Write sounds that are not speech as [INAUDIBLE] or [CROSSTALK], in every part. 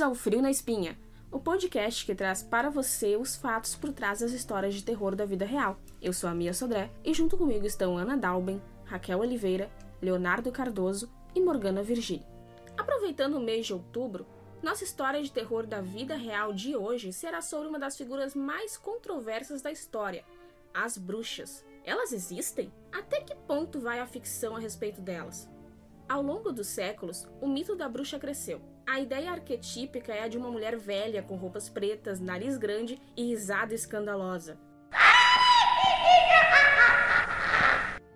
Bem-vindos ao Frio na Espinha, o podcast que traz para você os fatos por trás das histórias de terror da vida real. Eu sou a Mia Sodré e junto comigo estão Ana Dalben, Raquel Oliveira, Leonardo Cardoso e Morgana Virgínia. Aproveitando o mês de outubro, nossa história de terror da vida real de hoje será sobre uma das figuras mais controversas da história, as bruxas. Elas existem? Até que ponto vai a ficção a respeito delas? Ao longo dos séculos, o mito da bruxa cresceu. A ideia arquetípica é a de uma mulher velha com roupas pretas, nariz grande e risada escandalosa.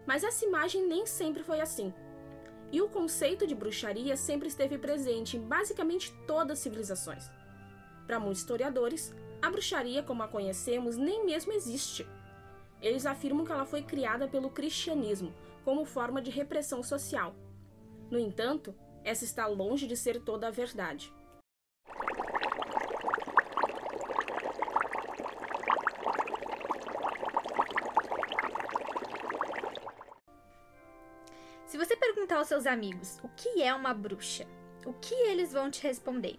Mas essa imagem nem sempre foi assim. E o conceito de bruxaria sempre esteve presente em basicamente todas as civilizações. Para muitos historiadores, a bruxaria como a conhecemos nem mesmo existe. Eles afirmam que ela foi criada pelo cristianismo como forma de repressão social no entanto, essa está longe de ser toda a verdade. Se você perguntar aos seus amigos o que é uma bruxa, o que eles vão te responder?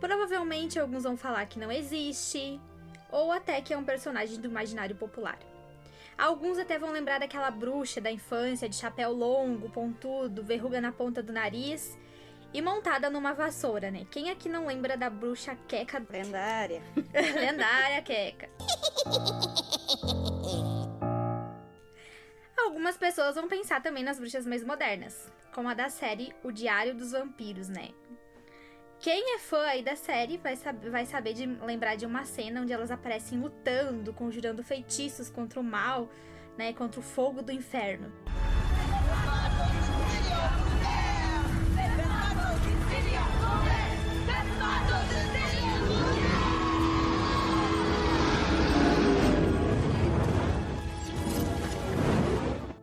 Provavelmente alguns vão falar que não existe, ou até que é um personagem do imaginário popular. Alguns até vão lembrar daquela bruxa da infância, de chapéu longo, pontudo, verruga na ponta do nariz e montada numa vassoura, né? Quem aqui não lembra da bruxa Queca? Lendária. [LAUGHS] Lendária Queca. Algumas pessoas vão pensar também nas bruxas mais modernas, como a da série O Diário dos Vampiros, né? Quem é fã aí da série vai, sab vai saber de lembrar de uma cena onde elas aparecem lutando, conjurando feitiços contra o mal, né? Contra o fogo do inferno.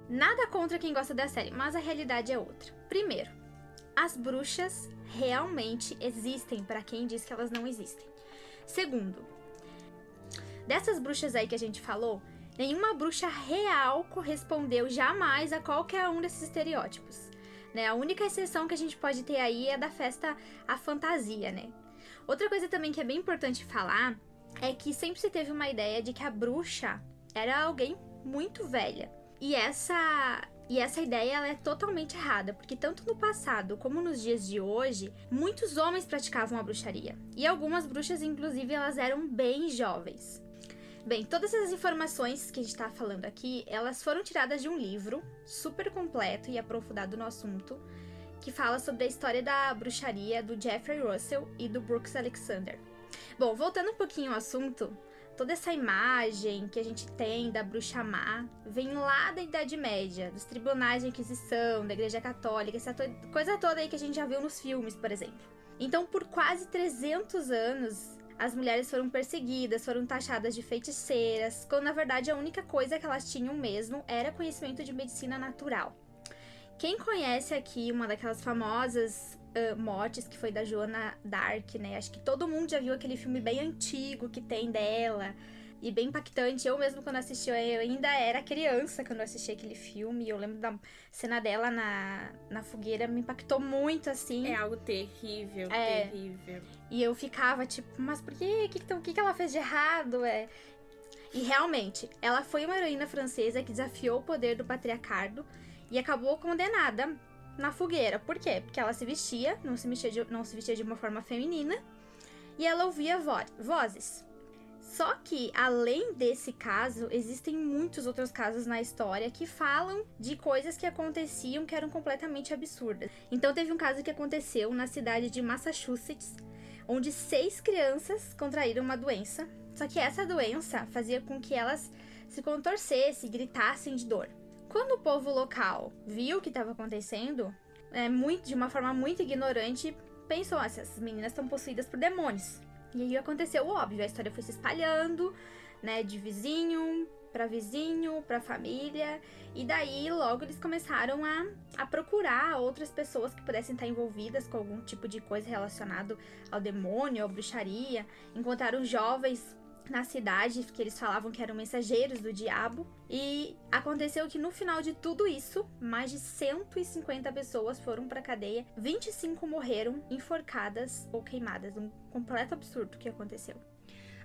Nada contra quem gosta da série, mas a realidade é outra. Primeiro, as bruxas realmente existem para quem diz que elas não existem. Segundo, dessas bruxas aí que a gente falou, nenhuma bruxa real correspondeu jamais a qualquer um desses estereótipos. Né? A única exceção que a gente pode ter aí é da festa à fantasia, né? Outra coisa também que é bem importante falar é que sempre se teve uma ideia de que a bruxa era alguém muito velha. E essa e essa ideia ela é totalmente errada, porque tanto no passado como nos dias de hoje, muitos homens praticavam a bruxaria. E algumas bruxas, inclusive, elas eram bem jovens. Bem, todas essas informações que a gente está falando aqui, elas foram tiradas de um livro super completo e aprofundado no assunto, que fala sobre a história da bruxaria do Jeffrey Russell e do Brooks Alexander. Bom, voltando um pouquinho ao assunto, toda essa imagem que a gente tem da bruxa má vem lá da Idade Média, dos tribunais de Inquisição, da Igreja Católica, essa to coisa toda aí que a gente já viu nos filmes, por exemplo. Então, por quase 300 anos, as mulheres foram perseguidas, foram taxadas de feiticeiras, quando na verdade a única coisa que elas tinham mesmo era conhecimento de medicina natural. Quem conhece aqui uma daquelas famosas uh, mortes que foi da Joana Dark, né? Acho que todo mundo já viu aquele filme bem antigo que tem dela e bem impactante. Eu mesmo quando assisti, eu ainda era criança quando assisti aquele filme. Eu lembro da cena dela na, na fogueira, me impactou muito assim. É algo terrível, é. terrível. E eu ficava tipo, mas por quê? O que, que, que ela fez de errado? É. E realmente, ela foi uma heroína francesa que desafiou o poder do patriarcado e acabou condenada na fogueira. Por quê? Porque ela se vestia, não se vestia de, não se vestia de uma forma feminina e ela ouvia vo vozes. Só que, além desse caso, existem muitos outros casos na história que falam de coisas que aconteciam que eram completamente absurdas. Então, teve um caso que aconteceu na cidade de Massachusetts, onde seis crianças contraíram uma doença. Só que essa doença fazia com que elas se contorcessem, gritassem de dor. Quando o povo local viu o que estava acontecendo, é, muito, de uma forma muito ignorante, pensou: ah, essas meninas estão possuídas por demônios. E aí aconteceu o óbvio, a história foi se espalhando, né, de vizinho para vizinho, para família, e daí logo eles começaram a, a procurar outras pessoas que pudessem estar envolvidas com algum tipo de coisa relacionado ao demônio, à bruxaria. Encontraram jovens na cidade, que eles falavam que eram mensageiros do diabo. E aconteceu que no final de tudo isso, mais de 150 pessoas foram para cadeia, 25 morreram enforcadas ou queimadas. Um completo absurdo que aconteceu.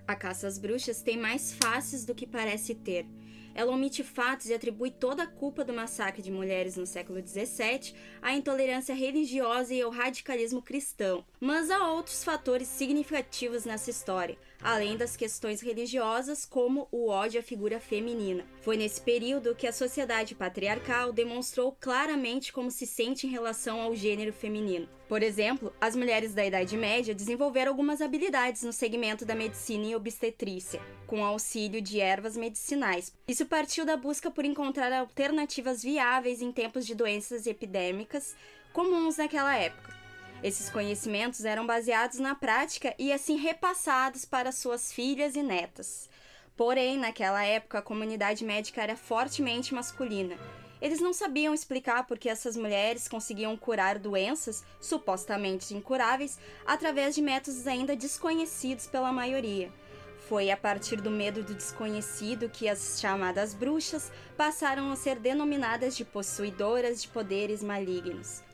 A caça às bruxas tem mais faces do que parece ter. Ela omite fatos e atribui toda a culpa do massacre de mulheres no século XVII à intolerância religiosa e ao radicalismo cristão. Mas há outros fatores significativos nessa história, além das questões religiosas, como o ódio à figura feminina. Foi nesse período que a sociedade patriarcal demonstrou claramente como se sente em relação ao gênero feminino. Por exemplo, as mulheres da Idade Média desenvolveram algumas habilidades no segmento da medicina e obstetrícia, com auxílio de ervas medicinais. Isso partiu da busca por encontrar alternativas viáveis em tempos de doenças epidêmicas comuns naquela época. Esses conhecimentos eram baseados na prática e assim repassados para suas filhas e netas. Porém, naquela época, a comunidade médica era fortemente masculina eles não sabiam explicar por que essas mulheres conseguiam curar doenças supostamente incuráveis através de métodos ainda desconhecidos pela maioria. Foi a partir do medo do desconhecido que as chamadas bruxas passaram a ser denominadas de possuidoras de poderes malignos.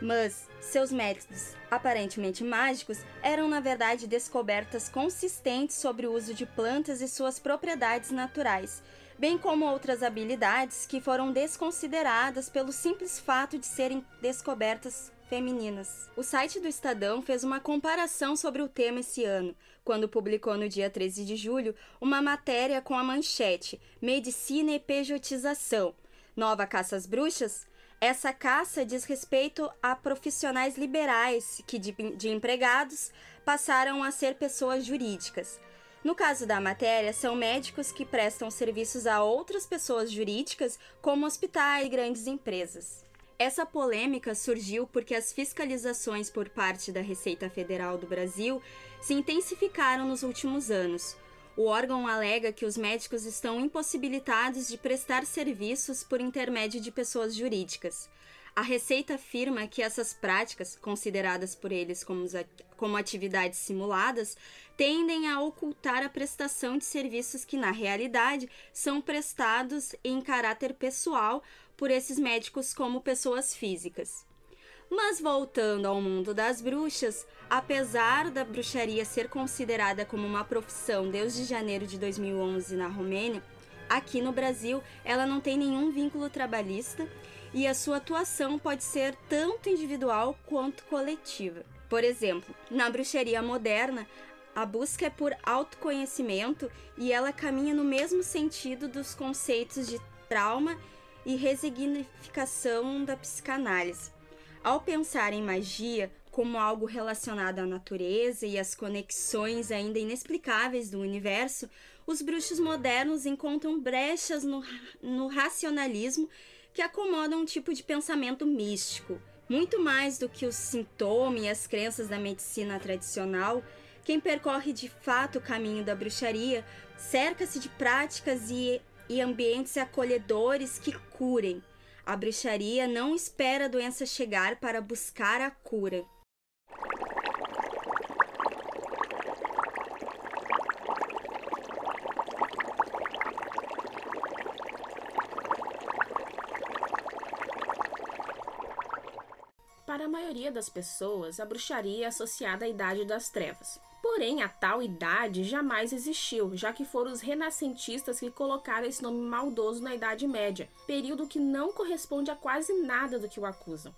Mas seus métodos, aparentemente mágicos, eram na verdade descobertas consistentes sobre o uso de plantas e suas propriedades naturais, bem como outras habilidades que foram desconsideradas pelo simples fato de serem descobertas femininas. O site do Estadão fez uma comparação sobre o tema esse ano, quando publicou no dia 13 de julho uma matéria com a manchete Medicina e Pejotização. Nova caça às bruxas? Essa caça diz respeito a profissionais liberais que, de, de empregados, passaram a ser pessoas jurídicas. No caso da matéria, são médicos que prestam serviços a outras pessoas jurídicas, como hospitais e grandes empresas. Essa polêmica surgiu porque as fiscalizações por parte da Receita Federal do Brasil se intensificaram nos últimos anos. O órgão alega que os médicos estão impossibilitados de prestar serviços por intermédio de pessoas jurídicas. A Receita afirma que essas práticas, consideradas por eles como, atividades simuladas, tendem a ocultar a prestação de serviços que, na realidade, são prestados em caráter pessoal por esses médicos como pessoas físicas. Mas voltando ao mundo das bruxas, apesar da bruxaria ser considerada como uma profissão desde janeiro de 2011 na Romênia, aqui no Brasil ela não tem nenhum vínculo trabalhista e a sua atuação pode ser tanto individual quanto coletiva. Por exemplo, na bruxaria moderna, a busca é por autoconhecimento e ela caminha no mesmo sentido dos conceitos de trauma e resignificação da psicanálise. Ao pensar em magia como algo relacionado à natureza e às conexões ainda inexplicáveis do universo, os bruxos modernos encontram brechas no, no racionalismo que acomodam um tipo de pensamento místico. Muito mais do que o sintoma e as crenças da medicina tradicional, quem percorre de fato o caminho da bruxaria cerca-se de práticas e, e ambientes acolhedores que curem. A bruxaria não espera a doença chegar para buscar a cura. Para a maioria das pessoas, a bruxaria é associada à Idade das Trevas. Porém, a tal idade jamais existiu, já que foram os renascentistas que colocaram esse nome maldoso na Idade Média, período que não corresponde a quase nada do que o acusam.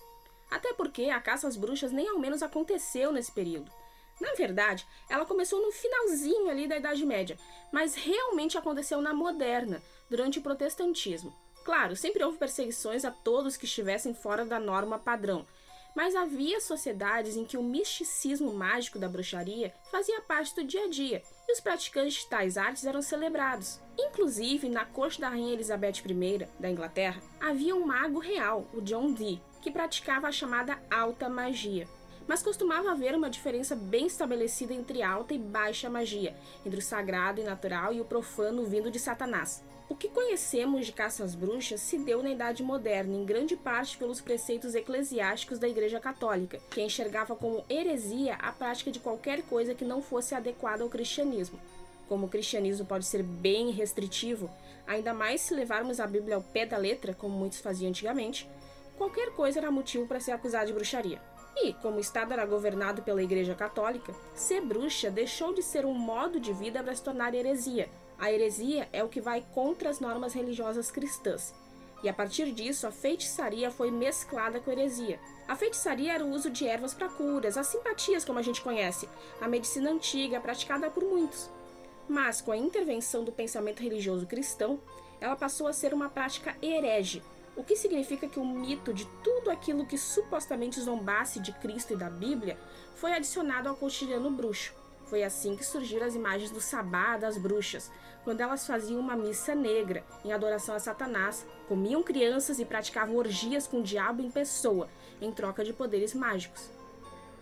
Até porque a caça às bruxas nem ao menos aconteceu nesse período. Na verdade, ela começou no finalzinho ali da Idade Média, mas realmente aconteceu na moderna, durante o protestantismo. Claro, sempre houve perseguições a todos que estivessem fora da norma padrão, mas havia sociedades em que o misticismo mágico da bruxaria fazia parte do dia a dia e os praticantes de tais artes eram celebrados. Inclusive, na corte da rainha Elizabeth I da Inglaterra, havia um mago real, o John Dee, que praticava a chamada alta magia. Mas costumava haver uma diferença bem estabelecida entre alta e baixa magia, entre o sagrado e natural e o profano vindo de Satanás. O que conhecemos de caça às bruxas se deu na Idade Moderna, em grande parte pelos preceitos eclesiásticos da Igreja Católica, que enxergava como heresia a prática de qualquer coisa que não fosse adequada ao cristianismo. como o cristianismo pode ser bem restritivo, ainda mais se levarmos a Bíblia ao pé da letra, como muitos faziam antigamente, qualquer coisa era motivo para ser acusado de bruxaria. E, como o Estado era governado pela Igreja Católica, ser bruxa deixou de ser um modo de vida para se tornar heresia. A heresia é o que vai contra as normas religiosas cristãs. E a partir disso, a feitiçaria foi mesclada com a heresia. A feitiçaria era o uso de ervas para curas, as simpatias, como a gente conhece, a medicina antiga praticada por muitos. Mas, com a intervenção do pensamento religioso cristão, ela passou a ser uma prática herege, o que significa que o mito de tudo aquilo que supostamente zombasse de Cristo e da Bíblia foi adicionado ao cotidiano bruxo. Foi assim que surgiram as imagens do sabá das bruxas, quando elas faziam uma missa negra em adoração a Satanás, comiam crianças e praticavam orgias com o diabo em pessoa, em troca de poderes mágicos.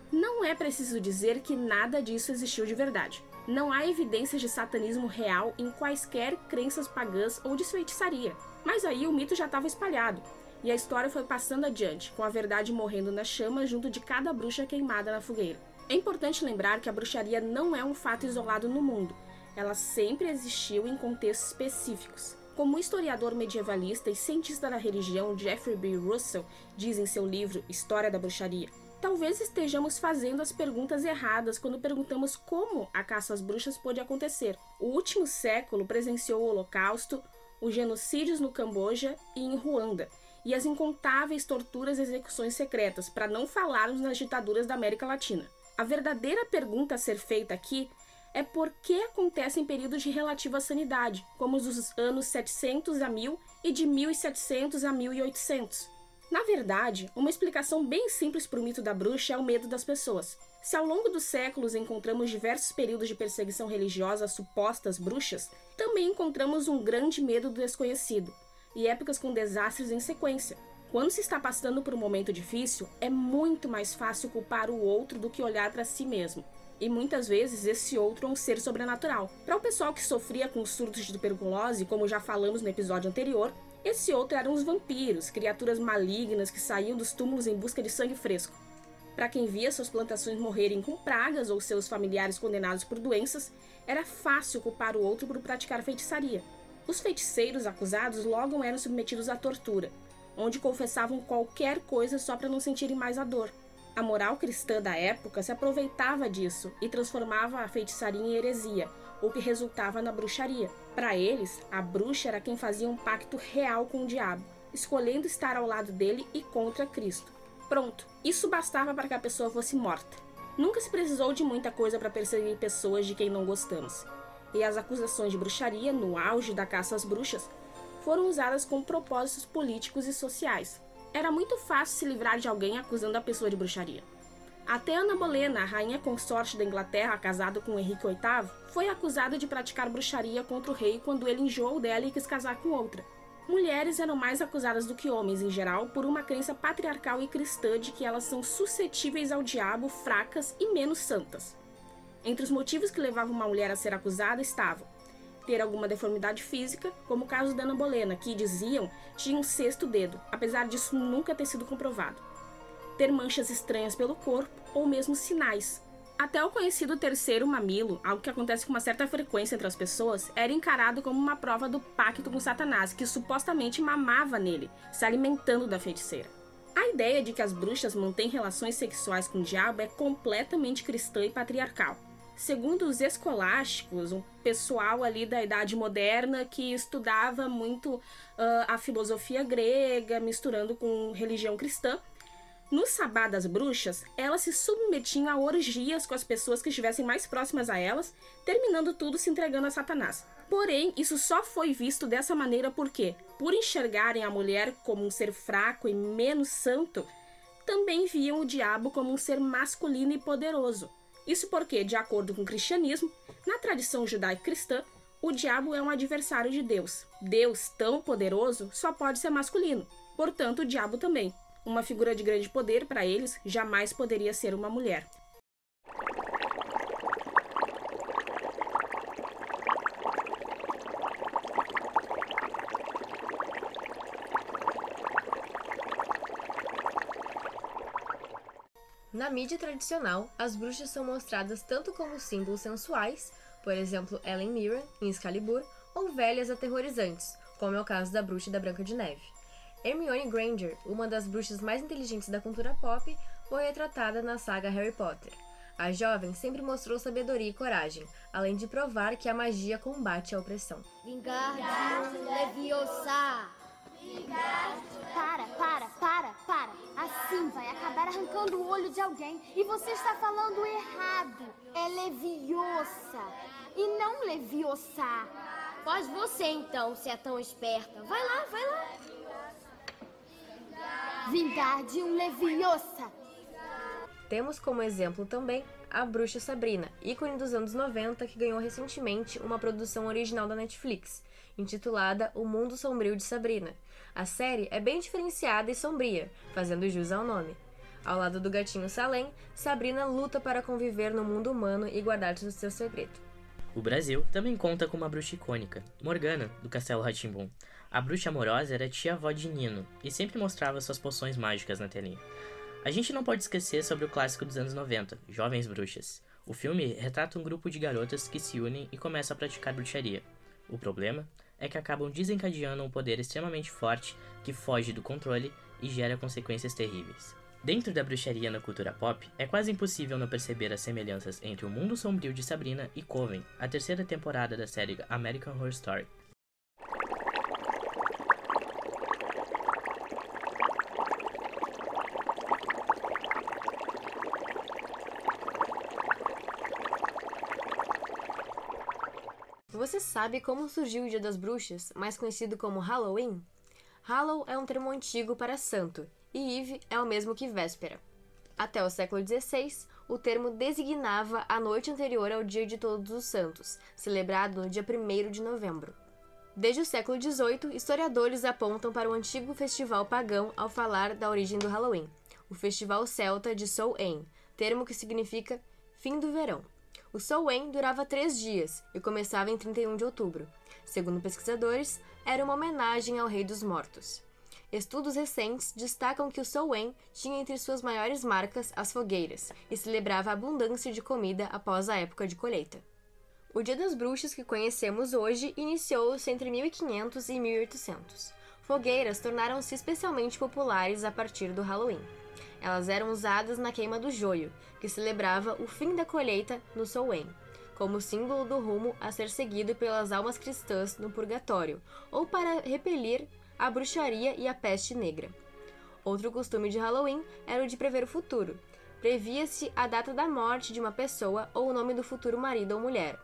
Não é preciso dizer que nada disso existiu de verdade. Não há evidências de satanismo real em quaisquer crenças pagãs ou de feitiçaria. Mas aí o mito já estava espalhado, e a história foi passando adiante, com a verdade morrendo na chama junto de cada bruxa queimada na fogueira. É importante lembrar que a bruxaria não é um fato isolado no mundo, ela sempre existiu em contextos específicos. Como o historiador medievalista e cientista da religião Jeffrey B. Russell diz em seu livro História da Bruxaria, talvez estejamos fazendo as perguntas erradas quando perguntamos como a caça às bruxas pôde acontecer. O último século presenciou o Holocausto, os genocídios no Camboja e em Ruanda, e as incontáveis torturas e execuções secretas, para não falarmos nas ditaduras da América Latina. A verdadeira pergunta a ser feita aqui é por que acontece em períodos de relativa sanidade, como os anos 700 a 1000 e de 1700 a 1800. Na verdade, uma explicação bem simples para o mito da bruxa é o medo das pessoas. Se ao longo dos séculos encontramos diversos períodos de perseguição religiosa a supostas bruxas, também encontramos um grande medo do desconhecido e épocas com desastres em sequência. Quando se está passando por um momento difícil, é muito mais fácil culpar o outro do que olhar para si mesmo. E muitas vezes esse outro é um ser sobrenatural. Para o pessoal que sofria com surtos de tuberculose, como já falamos no episódio anterior, esse outro eram os vampiros, criaturas malignas que saíam dos túmulos em busca de sangue fresco. Para quem via suas plantações morrerem com pragas ou seus familiares condenados por doenças, era fácil culpar o outro por praticar feitiçaria. Os feiticeiros acusados logo eram submetidos à tortura, onde confessavam qualquer coisa só para não sentirem mais a dor. A moral cristã da época se aproveitava disso e transformava a feitiçaria em heresia, o que resultava na bruxaria. Para eles, a bruxa era quem fazia um pacto real com o diabo, escolhendo estar ao lado dele e contra Cristo. Pronto, isso bastava para que a pessoa fosse morta. Nunca se precisou de muita coisa para perseguir pessoas de quem não gostamos. E as acusações de bruxaria, no auge da caça às bruxas, foram usadas com propósitos políticos e sociais. Era muito fácil se livrar de alguém acusando a pessoa de bruxaria. Até Ana Bolena, a rainha consorte da Inglaterra, casada com Henrique VIII, foi acusada de praticar bruxaria contra o rei quando ele enjoou dela e quis casar com outra mulheres eram mais acusadas do que homens em geral por uma crença patriarcal e cristã de que elas são suscetíveis ao diabo, fracas e menos santas. Entre os motivos que levavam uma mulher a ser acusada estavam ter alguma deformidade física, como o caso da Ana Bolena, que diziam tinha um sexto dedo, apesar disso nunca ter sido comprovado. Ter manchas estranhas pelo corpo ou mesmo sinais, até o conhecido terceiro mamilo, algo que acontece com uma certa frequência entre as pessoas, era encarado como uma prova do pacto com Satanás, que supostamente mamava nele, se alimentando da feiticeira. A ideia de que as bruxas mantêm relações sexuais com o diabo é completamente cristã e patriarcal. Segundo os escolásticos, um pessoal ali da Idade Moderna que estudava muito uh, a filosofia grega, misturando com religião cristã, no sabá das bruxas, elas se submetiam a orgias com as pessoas que estivessem mais próximas a elas, terminando tudo se entregando a Satanás. Porém, isso só foi visto dessa maneira porque, por enxergarem a mulher como um ser fraco e menos santo, também viam o diabo como um ser masculino e poderoso. Isso porque, de acordo com o cristianismo, na tradição judaico-cristã, o diabo é um adversário de Deus. Deus, tão poderoso, só pode ser masculino. Portanto, o diabo também uma figura de grande poder para eles jamais poderia ser uma mulher. Na mídia tradicional, as bruxas são mostradas tanto como símbolos sensuais, por exemplo, Ellen Mirren, em Excalibur, ou velhas aterrorizantes, como é o caso da Bruxa da Branca de Neve. Hermione Granger, uma das bruxas mais inteligentes da cultura pop, foi retratada na saga Harry Potter. A jovem sempre mostrou sabedoria e coragem, além de provar que a magia combate a opressão. Vingardium Leviosa! Para, acabar arrancando o olho de alguém e você está falando errado. É Leviosa e não Leviosa. Faz você então, se é tão esperta. Vai lá, vai lá. Vingardium Leviosa! Temos como exemplo também a Bruxa Sabrina, ícone dos anos 90 que ganhou recentemente uma produção original da Netflix, intitulada O Mundo Sombrio de Sabrina. A série é bem diferenciada e sombria, fazendo jus ao nome. Ao lado do gatinho Salem, Sabrina luta para conviver no mundo humano e guardar seu segredo. O Brasil também conta com uma bruxa icônica, Morgana, do Castelo Ratimbum. A bruxa amorosa era tia-avó de Nino e sempre mostrava suas poções mágicas na telinha. A gente não pode esquecer sobre o clássico dos anos 90, Jovens Bruxas. O filme retrata um grupo de garotas que se unem e começam a praticar bruxaria. O problema é que acabam desencadeando um poder extremamente forte que foge do controle e gera consequências terríveis. Dentro da bruxaria na cultura pop, é quase impossível não perceber as semelhanças entre o mundo sombrio de Sabrina e Coven, a terceira temporada da série American Horror Story. Você sabe como surgiu o Dia das Bruxas, mais conhecido como Halloween? Hallow é um termo antigo para santo, e Eve é o mesmo que véspera. Até o século XVI, o termo designava a noite anterior ao Dia de Todos os Santos, celebrado no dia 1 de novembro. Desde o século XVIII, historiadores apontam para o antigo festival pagão ao falar da origem do Halloween, o festival celta de Samhain, termo que significa fim do verão. O Samhain durava três dias e começava em 31 de outubro. Segundo pesquisadores, era uma homenagem ao Rei dos Mortos. Estudos recentes destacam que o Samhain tinha entre suas maiores marcas as fogueiras e celebrava a abundância de comida após a época de colheita. O Dia das Bruxas que conhecemos hoje iniciou-se entre 1500 e 1800. Fogueiras tornaram-se especialmente populares a partir do Halloween. Elas eram usadas na queima do joio, que celebrava o fim da colheita no Samhain, como símbolo do rumo a ser seguido pelas almas cristãs no purgatório, ou para repelir a bruxaria e a peste negra. Outro costume de Halloween era o de prever o futuro. Previa-se a data da morte de uma pessoa ou o nome do futuro marido ou mulher.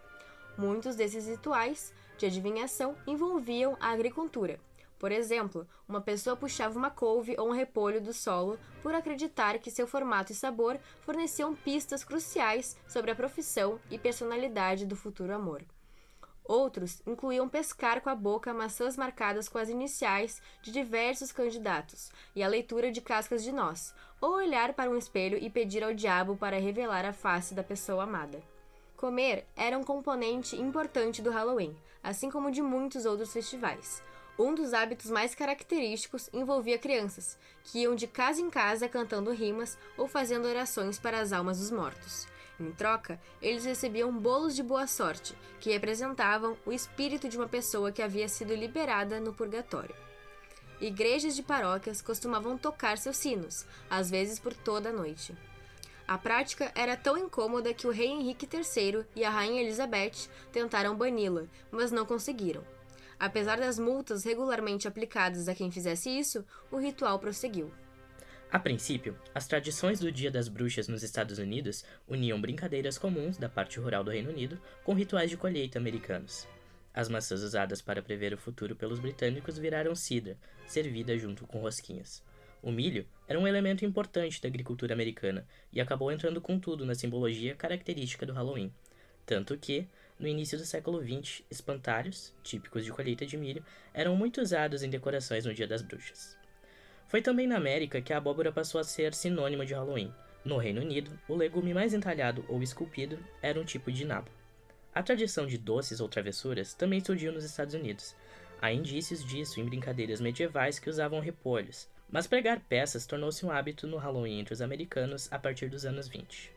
Muitos desses rituais de adivinhação envolviam a agricultura. Por exemplo, uma pessoa puxava uma couve ou um repolho do solo por acreditar que seu formato e sabor forneciam pistas cruciais sobre a profissão e personalidade do futuro amor. Outros incluíam pescar com a boca maçãs marcadas com as iniciais de diversos candidatos e a leitura de cascas de noz, ou olhar para um espelho e pedir ao diabo para revelar a face da pessoa amada. Comer era um componente importante do Halloween, assim como de muitos outros festivais. Um dos hábitos mais característicos envolvia crianças, que iam de casa em casa cantando rimas ou fazendo orações para as almas dos mortos. Em troca, eles recebiam bolos de boa sorte, que representavam o espírito de uma pessoa que havia sido liberada no purgatório. Igrejas de paróquias costumavam tocar seus sinos, às vezes por toda a noite. A prática era tão incômoda que o rei Henrique III e a rainha Elizabeth tentaram bani-la, mas não conseguiram. Apesar das multas regularmente aplicadas a quem fizesse isso, o ritual prosseguiu. A princípio, as tradições do Dia das Bruxas nos Estados Unidos uniam brincadeiras comuns da parte rural do Reino Unido com rituais de colheita americanos. As maçãs usadas para prever o futuro pelos britânicos viraram cidra, servida junto com rosquinhas. O milho era um elemento importante da agricultura americana e acabou entrando com tudo na simbologia característica do Halloween. Tanto que, no início do século XX, espantalhos, típicos de colheita de milho, eram muito usados em decorações no Dia das Bruxas. Foi também na América que a abóbora passou a ser sinônimo de Halloween. No Reino Unido, o legume mais entalhado ou esculpido era um tipo de nabo. A tradição de doces ou travessuras também surgiu nos Estados Unidos. Há indícios disso em brincadeiras medievais que usavam repolhos, mas pregar peças tornou-se um hábito no Halloween entre os americanos a partir dos anos 20.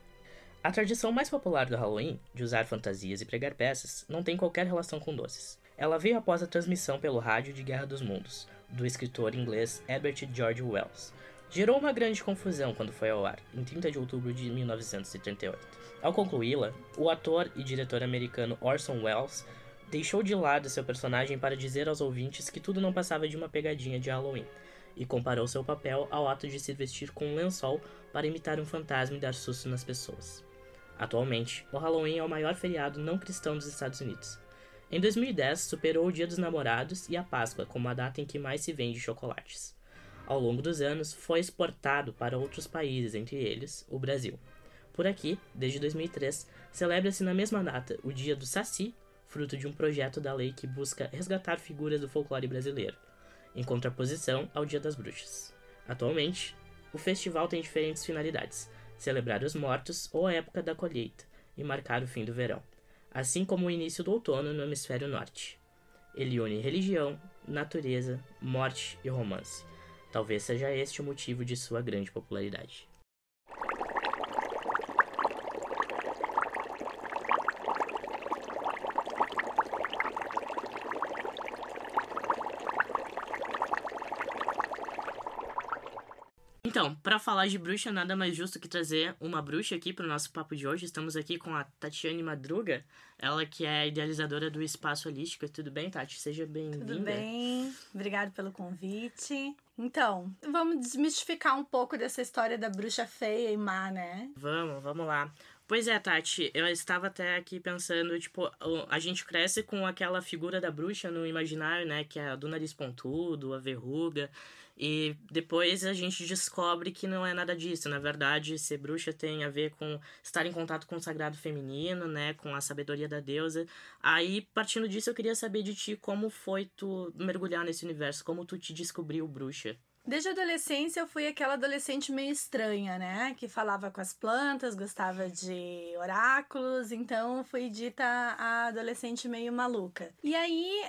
A tradição mais popular do Halloween, de usar fantasias e pregar peças, não tem qualquer relação com doces. Ela veio após a transmissão pelo rádio de Guerra dos Mundos, do escritor inglês Herbert George Wells. Gerou uma grande confusão quando foi ao ar, em 30 de outubro de 1938. Ao concluí-la, o ator e diretor americano Orson Welles deixou de lado seu personagem para dizer aos ouvintes que tudo não passava de uma pegadinha de Halloween, e comparou seu papel ao ato de se vestir com um lençol para imitar um fantasma e dar susto nas pessoas. Atualmente, o Halloween é o maior feriado não cristão dos Estados Unidos. Em 2010, superou o Dia dos Namorados e a Páscoa como a data em que mais se vende chocolates. Ao longo dos anos, foi exportado para outros países, entre eles o Brasil. Por aqui, desde 2003, celebra-se na mesma data o Dia do Saci, fruto de um projeto da lei que busca resgatar figuras do folclore brasileiro, em contraposição ao Dia das Bruxas. Atualmente, o festival tem diferentes finalidades: celebrar os mortos ou a época da colheita e marcar o fim do verão, assim como o início do outono no hemisfério norte. Ele une religião, natureza, morte e romance. Talvez seja este o motivo de sua grande popularidade. Então, para falar de bruxa, nada mais justo que trazer uma bruxa aqui para o nosso papo de hoje. Estamos aqui com a Tatiane Madruga, ela que é idealizadora do Espaço Holístico. Tudo bem, Tati? Seja bem-vinda. Tudo bem, obrigado pelo convite. Então, vamos desmistificar um pouco dessa história da bruxa feia e má, né? Vamos, vamos lá. Pois é, Tati, eu estava até aqui pensando, tipo, a gente cresce com aquela figura da bruxa no imaginário, né? Que é a do nariz pontudo, a verruga. E depois a gente descobre que não é nada disso. Na verdade, ser bruxa tem a ver com estar em contato com o sagrado feminino, né? Com a sabedoria da deusa. Aí, partindo disso, eu queria saber de ti como foi tu mergulhar nesse universo, como tu te descobriu bruxa. Desde a adolescência eu fui aquela adolescente meio estranha, né? Que falava com as plantas, gostava de oráculos, então fui dita a adolescente meio maluca. E aí,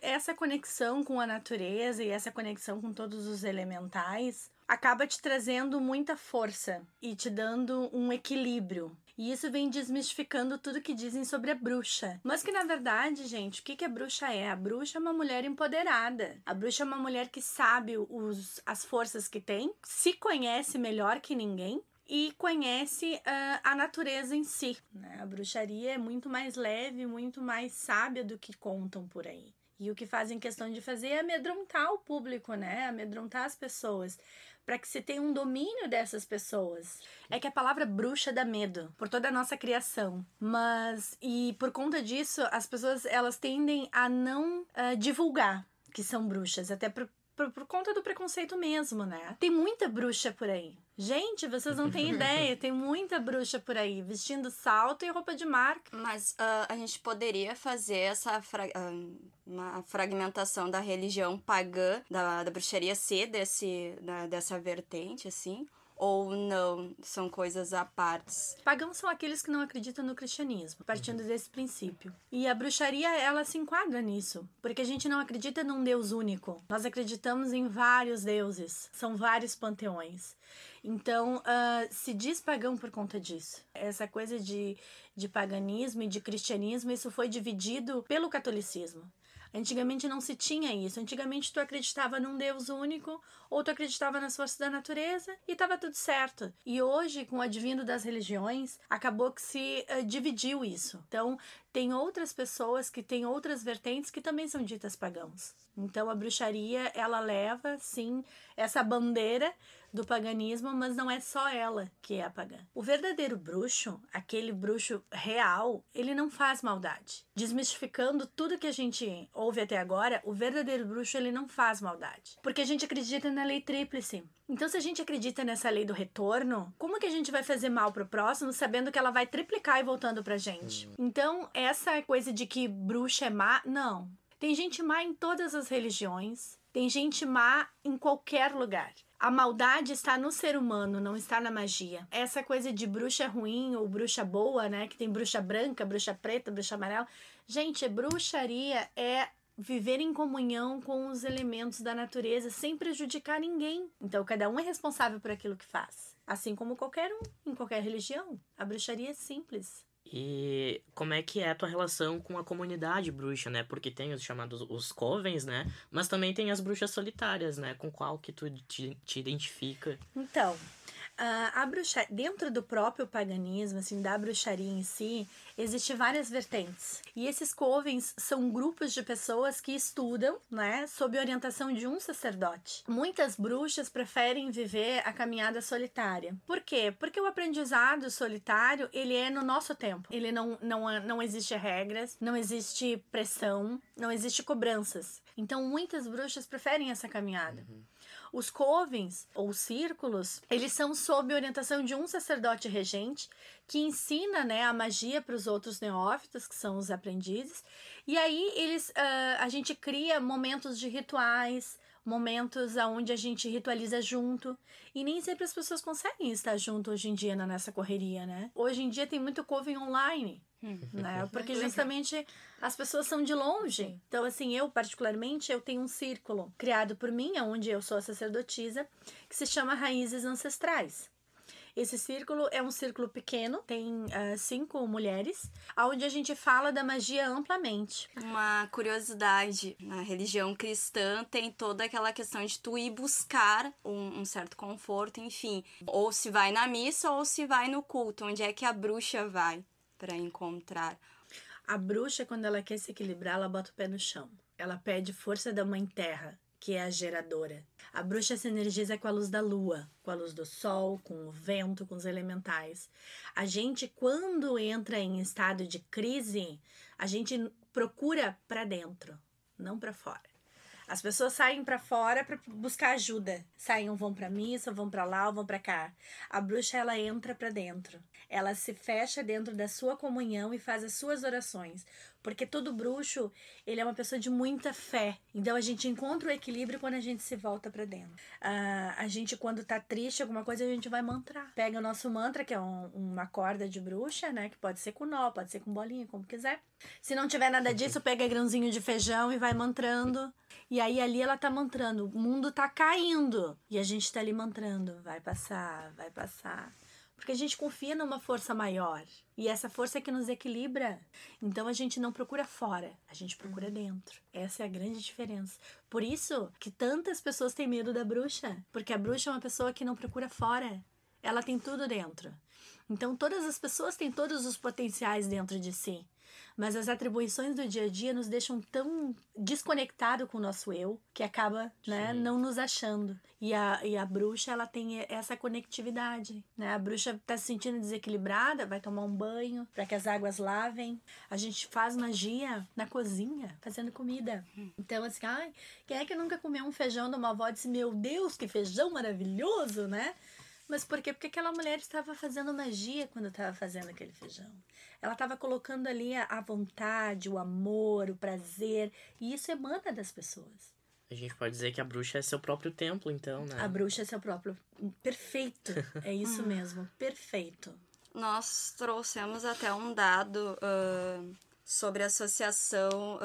essa conexão com a natureza e essa conexão com todos os elementais acaba te trazendo muita força e te dando um equilíbrio. E isso vem desmistificando tudo que dizem sobre a bruxa. Mas que na verdade, gente, o que, que a bruxa é? A bruxa é uma mulher empoderada. A bruxa é uma mulher que sabe os, as forças que tem, se conhece melhor que ninguém e conhece uh, a natureza em si. Né? A bruxaria é muito mais leve, muito mais sábia do que contam por aí. E o que fazem questão de fazer é amedrontar o público, né? Amedrontar as pessoas para que se tenha um domínio dessas pessoas. É que a palavra bruxa dá medo por toda a nossa criação, mas e por conta disso as pessoas elas tendem a não uh, divulgar que são bruxas, até por, por, por conta do preconceito mesmo, né? Tem muita bruxa por aí. Gente, vocês não têm [LAUGHS] ideia, tem muita bruxa por aí, vestindo salto e roupa de marca. Mas uh, a gente poderia fazer essa fra uh, uma fragmentação da religião pagã, da, da bruxaria ser desse, da, dessa vertente, assim? Ou não são coisas à parte? Pagãos são aqueles que não acreditam no cristianismo, partindo uhum. desse princípio. E a bruxaria, ela se enquadra nisso, porque a gente não acredita num Deus único. Nós acreditamos em vários deuses, são vários panteões. Então, uh, se diz pagão por conta disso. Essa coisa de, de paganismo e de cristianismo, isso foi dividido pelo catolicismo. Antigamente não se tinha isso. Antigamente tu acreditava num Deus único ou tu acreditava nas forças da natureza e estava tudo certo. E hoje, com o advindo das religiões, acabou que se uh, dividiu isso. Então, tem outras pessoas que têm outras vertentes que também são ditas pagãos. Então, a bruxaria, ela leva, sim, essa bandeira do paganismo, mas não é só ela que é a pagã. O verdadeiro bruxo, aquele bruxo real, ele não faz maldade. Desmistificando tudo que a gente ouve até agora, o verdadeiro bruxo ele não faz maldade, porque a gente acredita na lei tríplice. Então, se a gente acredita nessa lei do retorno, como que a gente vai fazer mal pro próximo sabendo que ela vai triplicar e voltando pra gente? Hum. Então, essa coisa de que bruxa é má, não. Tem gente má em todas as religiões, tem gente má em qualquer lugar. A maldade está no ser humano, não está na magia. Essa coisa de bruxa ruim ou bruxa boa, né? Que tem bruxa branca, bruxa preta, bruxa amarela. Gente, bruxaria é viver em comunhão com os elementos da natureza sem prejudicar ninguém. Então, cada um é responsável por aquilo que faz. Assim como qualquer um, em qualquer religião. A bruxaria é simples. E como é que é a tua relação com a comunidade bruxa, né? Porque tem os chamados os covens, né? Mas também tem as bruxas solitárias, né? Com qual que tu te, te identifica? Então, a bruxa dentro do próprio paganismo, assim, da bruxaria em si, existe várias vertentes. E esses covens são grupos de pessoas que estudam, né, sob orientação de um sacerdote. Muitas bruxas preferem viver a caminhada solitária. Por quê? Porque o aprendizado solitário, ele é no nosso tempo. Ele não não não existe regras, não existe pressão, não existe cobranças. Então muitas bruxas preferem essa caminhada. Uhum. Os covens ou círculos, eles são sob orientação de um sacerdote regente que ensina né, a magia para os outros neófitos, que são os aprendizes. E aí eles, uh, a gente cria momentos de rituais, momentos onde a gente ritualiza junto. E nem sempre as pessoas conseguem estar junto hoje em dia nessa correria, né? Hoje em dia tem muito coven online. Hum. Né? Porque [LAUGHS] justamente as pessoas são de longe. Então, assim, eu particularmente, eu tenho um círculo criado por mim, onde eu sou a sacerdotisa, que se chama Raízes Ancestrais. Esse círculo é um círculo pequeno, tem uh, cinco mulheres, onde a gente fala da magia amplamente. Uma curiosidade, na religião cristã tem toda aquela questão de tu ir buscar um, um certo conforto, enfim. Ou se vai na missa ou se vai no culto, onde é que a bruxa vai para encontrar. A bruxa, quando ela quer se equilibrar, ela bota o pé no chão. Ela pede força da mãe terra, que é a geradora. A bruxa se energiza com a luz da lua, com a luz do sol, com o vento, com os elementais. A gente, quando entra em estado de crise, a gente procura para dentro, não para fora. As pessoas saem para fora para buscar ajuda. Saem, vão para missa, vão para lá, vão para cá. A bruxa ela entra para dentro. Ela se fecha dentro da sua comunhão e faz as suas orações. Porque todo bruxo, ele é uma pessoa de muita fé. Então a gente encontra o equilíbrio quando a gente se volta para dentro. Uh, a gente, quando tá triste, alguma coisa, a gente vai mantrar. Pega o nosso mantra, que é um, uma corda de bruxa, né? Que pode ser com nó, pode ser com bolinha, como quiser. Se não tiver nada disso, pega grãozinho de feijão e vai mantrando. E aí ali ela tá mantrando. O mundo tá caindo. E a gente tá ali mantrando. Vai passar, vai passar. Porque a gente confia numa força maior. E essa força é que nos equilibra. Então a gente não procura fora, a gente procura uhum. dentro. Essa é a grande diferença. Por isso que tantas pessoas têm medo da bruxa. Porque a bruxa é uma pessoa que não procura fora. Ela tem tudo dentro. Então todas as pessoas têm todos os potenciais dentro de si mas as atribuições do dia a dia nos deixam tão desconectado com o nosso eu que acaba né, não nos achando. E a, e a bruxa, ela tem essa conectividade, né? A bruxa tá se sentindo desequilibrada, vai tomar um banho para que as águas lavem. A gente faz magia na cozinha, fazendo comida. Então, assim, ai, quem é que nunca comeu um feijão de uma avó e disse, meu Deus, que feijão maravilhoso, né? Mas por quê? Porque aquela mulher estava fazendo magia quando estava fazendo aquele feijão. Ela estava colocando ali a, a vontade, o amor, o prazer, e isso emana das pessoas. A gente pode dizer que a bruxa é seu próprio templo, então, né? A bruxa é seu próprio. Perfeito. [LAUGHS] É isso mesmo. Perfeito. Nós trouxemos até um dado uh, sobre a associação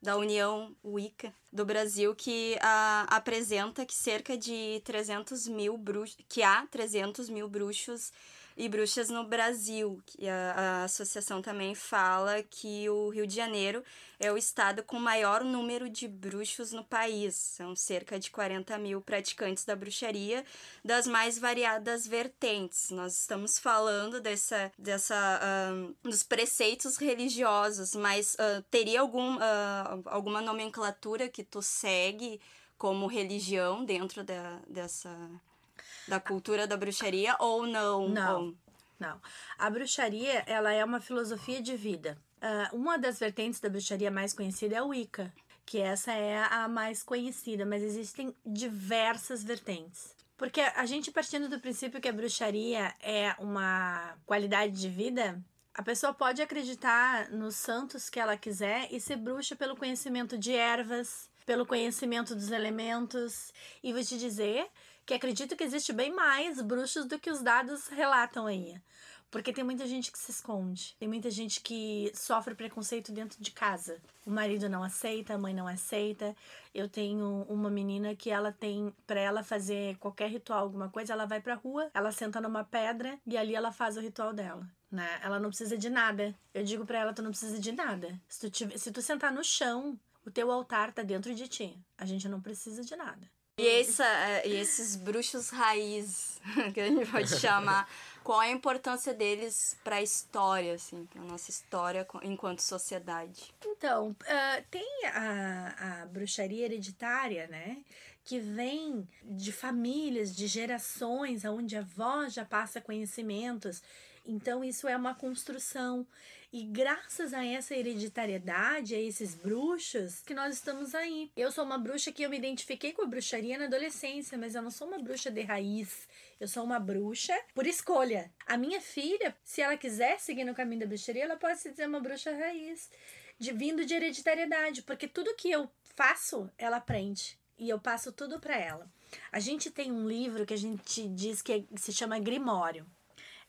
da União Wicca do Brasil que uh, apresenta que cerca de 300 mil bruxos, que há 300 mil bruxos e bruxas no Brasil. Que a, a associação também fala que o Rio de Janeiro é o estado com maior número de bruxos no país. São cerca de 40 mil praticantes da bruxaria das mais variadas vertentes. Nós estamos falando dessa, dessa dos preceitos religiosos, mas uh, teria algum, uh, alguma nomenclatura que tu segue como religião dentro da, dessa da cultura da bruxaria ou não? Não. Ou... Não. A bruxaria, ela é uma filosofia de vida. Uh, uma das vertentes da bruxaria mais conhecida é o Wicca, que essa é a mais conhecida, mas existem diversas vertentes. Porque a gente partindo do princípio que a bruxaria é uma qualidade de vida, a pessoa pode acreditar nos santos que ela quiser e ser bruxa pelo conhecimento de ervas, pelo conhecimento dos elementos. E vou te dizer que acredito que existe bem mais bruxos do que os dados relatam aí. Porque tem muita gente que se esconde. Tem muita gente que sofre preconceito dentro de casa. O marido não aceita, a mãe não aceita. Eu tenho uma menina que ela tem, para ela fazer qualquer ritual, alguma coisa, ela vai pra rua, ela senta numa pedra e ali ela faz o ritual dela. Né? Ela não precisa de nada. Eu digo para ela, tu não precisa de nada. Se tu, tiver, se tu sentar no chão, o teu altar tá dentro de ti. A gente não precisa de nada. E, essa, e esses bruxos raiz, [LAUGHS] que a gente pode chamar, qual a importância deles para a história, assim, para nossa história enquanto sociedade? Então, uh, tem a, a bruxaria hereditária, né? Que vem de famílias, de gerações, onde a avó já passa conhecimentos. Então, isso é uma construção. E graças a essa hereditariedade, a esses bruxos, que nós estamos aí. Eu sou uma bruxa que eu me identifiquei com a bruxaria na adolescência, mas eu não sou uma bruxa de raiz. Eu sou uma bruxa por escolha. A minha filha, se ela quiser seguir no caminho da bruxaria, ela pode se dizer uma bruxa raiz, de, vindo de hereditariedade, porque tudo que eu faço, ela aprende. E eu passo tudo para ela. A gente tem um livro que a gente diz que é, se chama Grimório.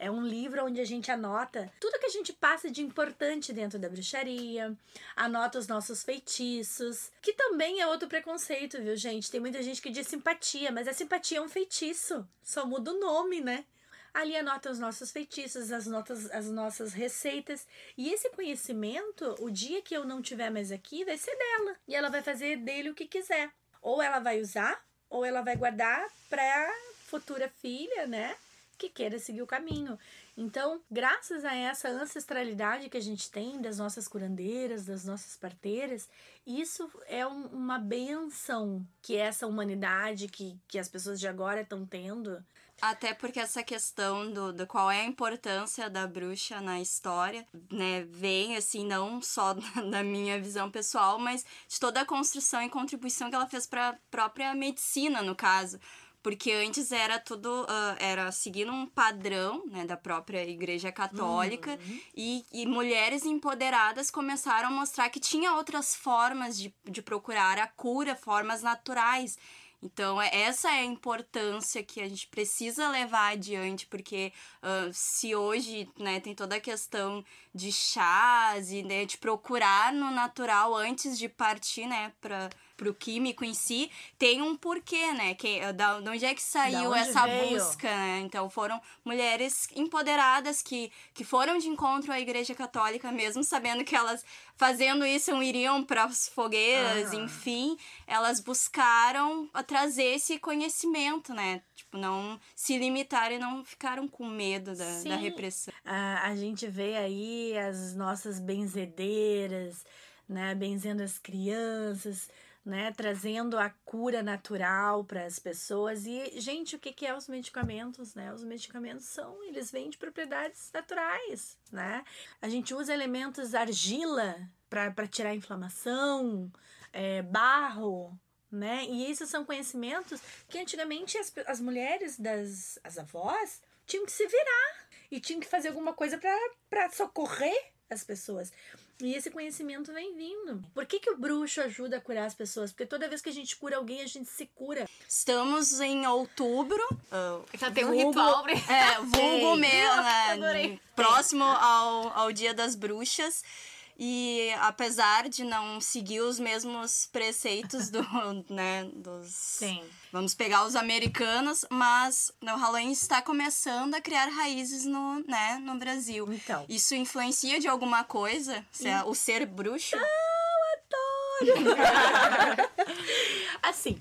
É um livro onde a gente anota tudo que a gente passa de importante dentro da bruxaria, anota os nossos feitiços, que também é outro preconceito, viu, gente? Tem muita gente que diz simpatia, mas a simpatia é um feitiço, só muda o nome, né? Ali anota os nossos feitiços, as, notas, as nossas receitas. E esse conhecimento, o dia que eu não tiver mais aqui, vai ser dela. E ela vai fazer dele o que quiser. Ou ela vai usar, ou ela vai guardar para futura filha, né? Que queira seguir o caminho. Então, graças a essa ancestralidade que a gente tem das nossas curandeiras, das nossas parteiras, isso é um, uma benção que essa humanidade, que, que as pessoas de agora estão tendo. Até porque essa questão do, do qual é a importância da bruxa na história, né, vem assim não só [LAUGHS] da minha visão pessoal, mas de toda a construção e contribuição que ela fez para a própria medicina, no caso porque antes era tudo uh, era seguindo um padrão né, da própria igreja católica uhum. e, e mulheres empoderadas começaram a mostrar que tinha outras formas de, de procurar a cura formas naturais então, é, essa é a importância que a gente precisa levar adiante, porque uh, se hoje né, tem toda a questão de chás e né, de procurar no natural antes de partir né, para pro químico em si, tem um porquê, né? Que, da, de onde é que saiu essa veio? busca, né? Então foram mulheres empoderadas que, que foram de encontro à Igreja Católica, mesmo sabendo que elas, fazendo isso, iriam para as fogueiras, enfim, elas buscaram trazer esse conhecimento, né? Tipo, não se limitaram e não ficaram com medo da, da repressão. A, a gente vê aí as nossas benzedeiras, né? Benzendo as crianças né, trazendo a cura natural para as pessoas. E, gente, o que, que é os medicamentos, né? Os medicamentos são, eles vêm de propriedades naturais, né? A gente usa elementos argila para tirar a inflamação, é, barro, né? E esses são conhecimentos que antigamente as, as mulheres das as avós tinham que se virar e tinham que fazer alguma coisa para socorrer as pessoas. E esse conhecimento vem vindo. Por que, que o bruxo ajuda a curar as pessoas? Porque toda vez que a gente cura alguém, a gente se cura. Estamos em outubro. Uh, Já tem um ritual. É, vulgo [LAUGHS] mesmo, né? Próximo ao, ao Dia das Bruxas. E apesar de não seguir os mesmos preceitos do, [LAUGHS] né, dos... Sim. Vamos pegar os americanos, mas o Halloween está começando a criar raízes no, né, no Brasil. Então. Isso influencia de alguma coisa? Se é o ser bruxo? Não, adoro! [LAUGHS] assim,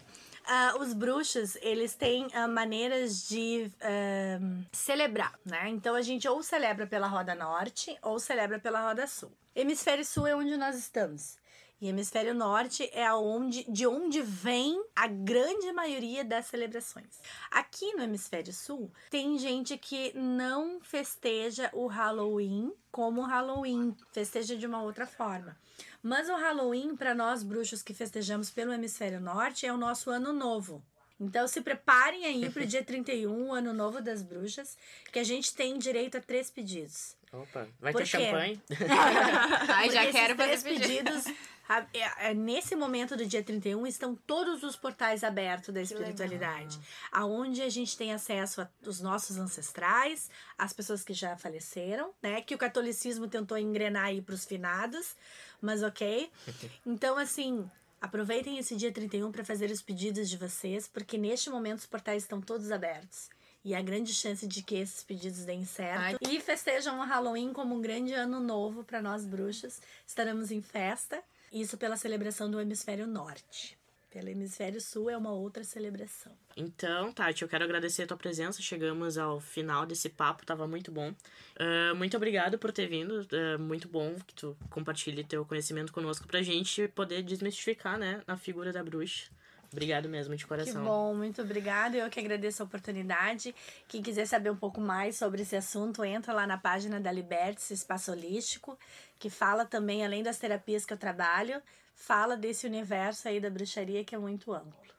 Uh, os bruxos, eles têm uh, maneiras de uh, celebrar, né? Então a gente ou celebra pela roda norte ou celebra pela roda sul. Hemisfério sul é onde nós estamos. E hemisfério norte é aonde, de onde vem a grande maioria das celebrações. Aqui no hemisfério sul, tem gente que não festeja o Halloween como Halloween, festeja de uma outra forma. Mas o Halloween, para nós bruxos que festejamos pelo hemisfério norte, é o nosso ano novo. Então se preparem aí para o dia 31, ano novo das bruxas, que a gente tem direito a três pedidos. Opa, vai Por ter quê? champanhe? [LAUGHS] Ai, já quero fazer três pedidos A- é- é nesse momento do dia 31 estão todos os portais abertos da espiritualidade, aonde a gente tem acesso aos nossos ancestrais, as pessoas que já faleceram, né? Que o catolicismo tentou engrenar aí para os finados, mas ok. [LAUGHS] Então, assim, aproveitem esse dia 31 para fazer os pedidos de vocês, porque neste momento os portais estão todos abertos. E há grande chance de que esses pedidos deem certo. E festejam o Halloween como um grande ano novo para nós bruxas. Estaremos em festa. Isso pela celebração do hemisfério norte. Pelo hemisfério sul é uma outra celebração. Então, Tati, eu quero agradecer a tua presença. Chegamos ao final desse papo, tava muito bom. Ah, muito obrigado por ter vindo. ah, muito bom que tu compartilhe teu conhecimento conosco pra gente poder desmistificar, né, a figura da bruxa. Obrigado mesmo, de Que coração. bom, muito obrigada. Eu que agradeço a oportunidade. Quem quiser saber um pouco mais sobre esse assunto, entra lá na página da Libertes Espaço Holístico, que fala também, além das terapias que eu trabalho, fala desse universo aí da bruxaria que é muito amplo.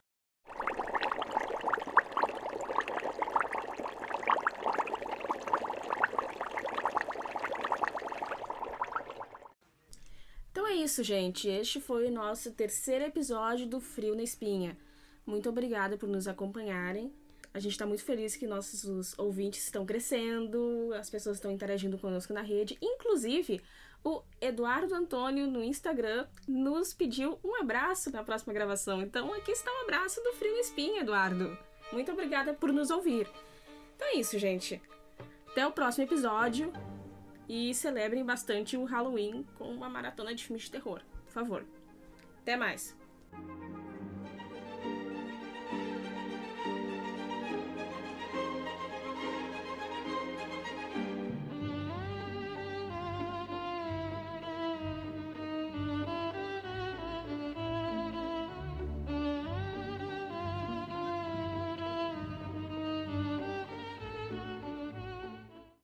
Então é isso, gente. Este foi o nosso terceiro episódio do Frio na Espinha. Muito obrigada por nos acompanharem. A gente tá muito feliz que nossos ouvintes estão crescendo, as pessoas estão interagindo conosco na rede. Inclusive, o Eduardo Antônio no Instagram nos pediu um abraço na próxima gravação. Então aqui está um abraço do Frio na Espinha, Eduardo. Muito obrigada por nos ouvir. Então é isso, gente. Até o próximo episódio. E celebrem bastante o Halloween com uma maratona de filmes de terror. Por favor. Até mais.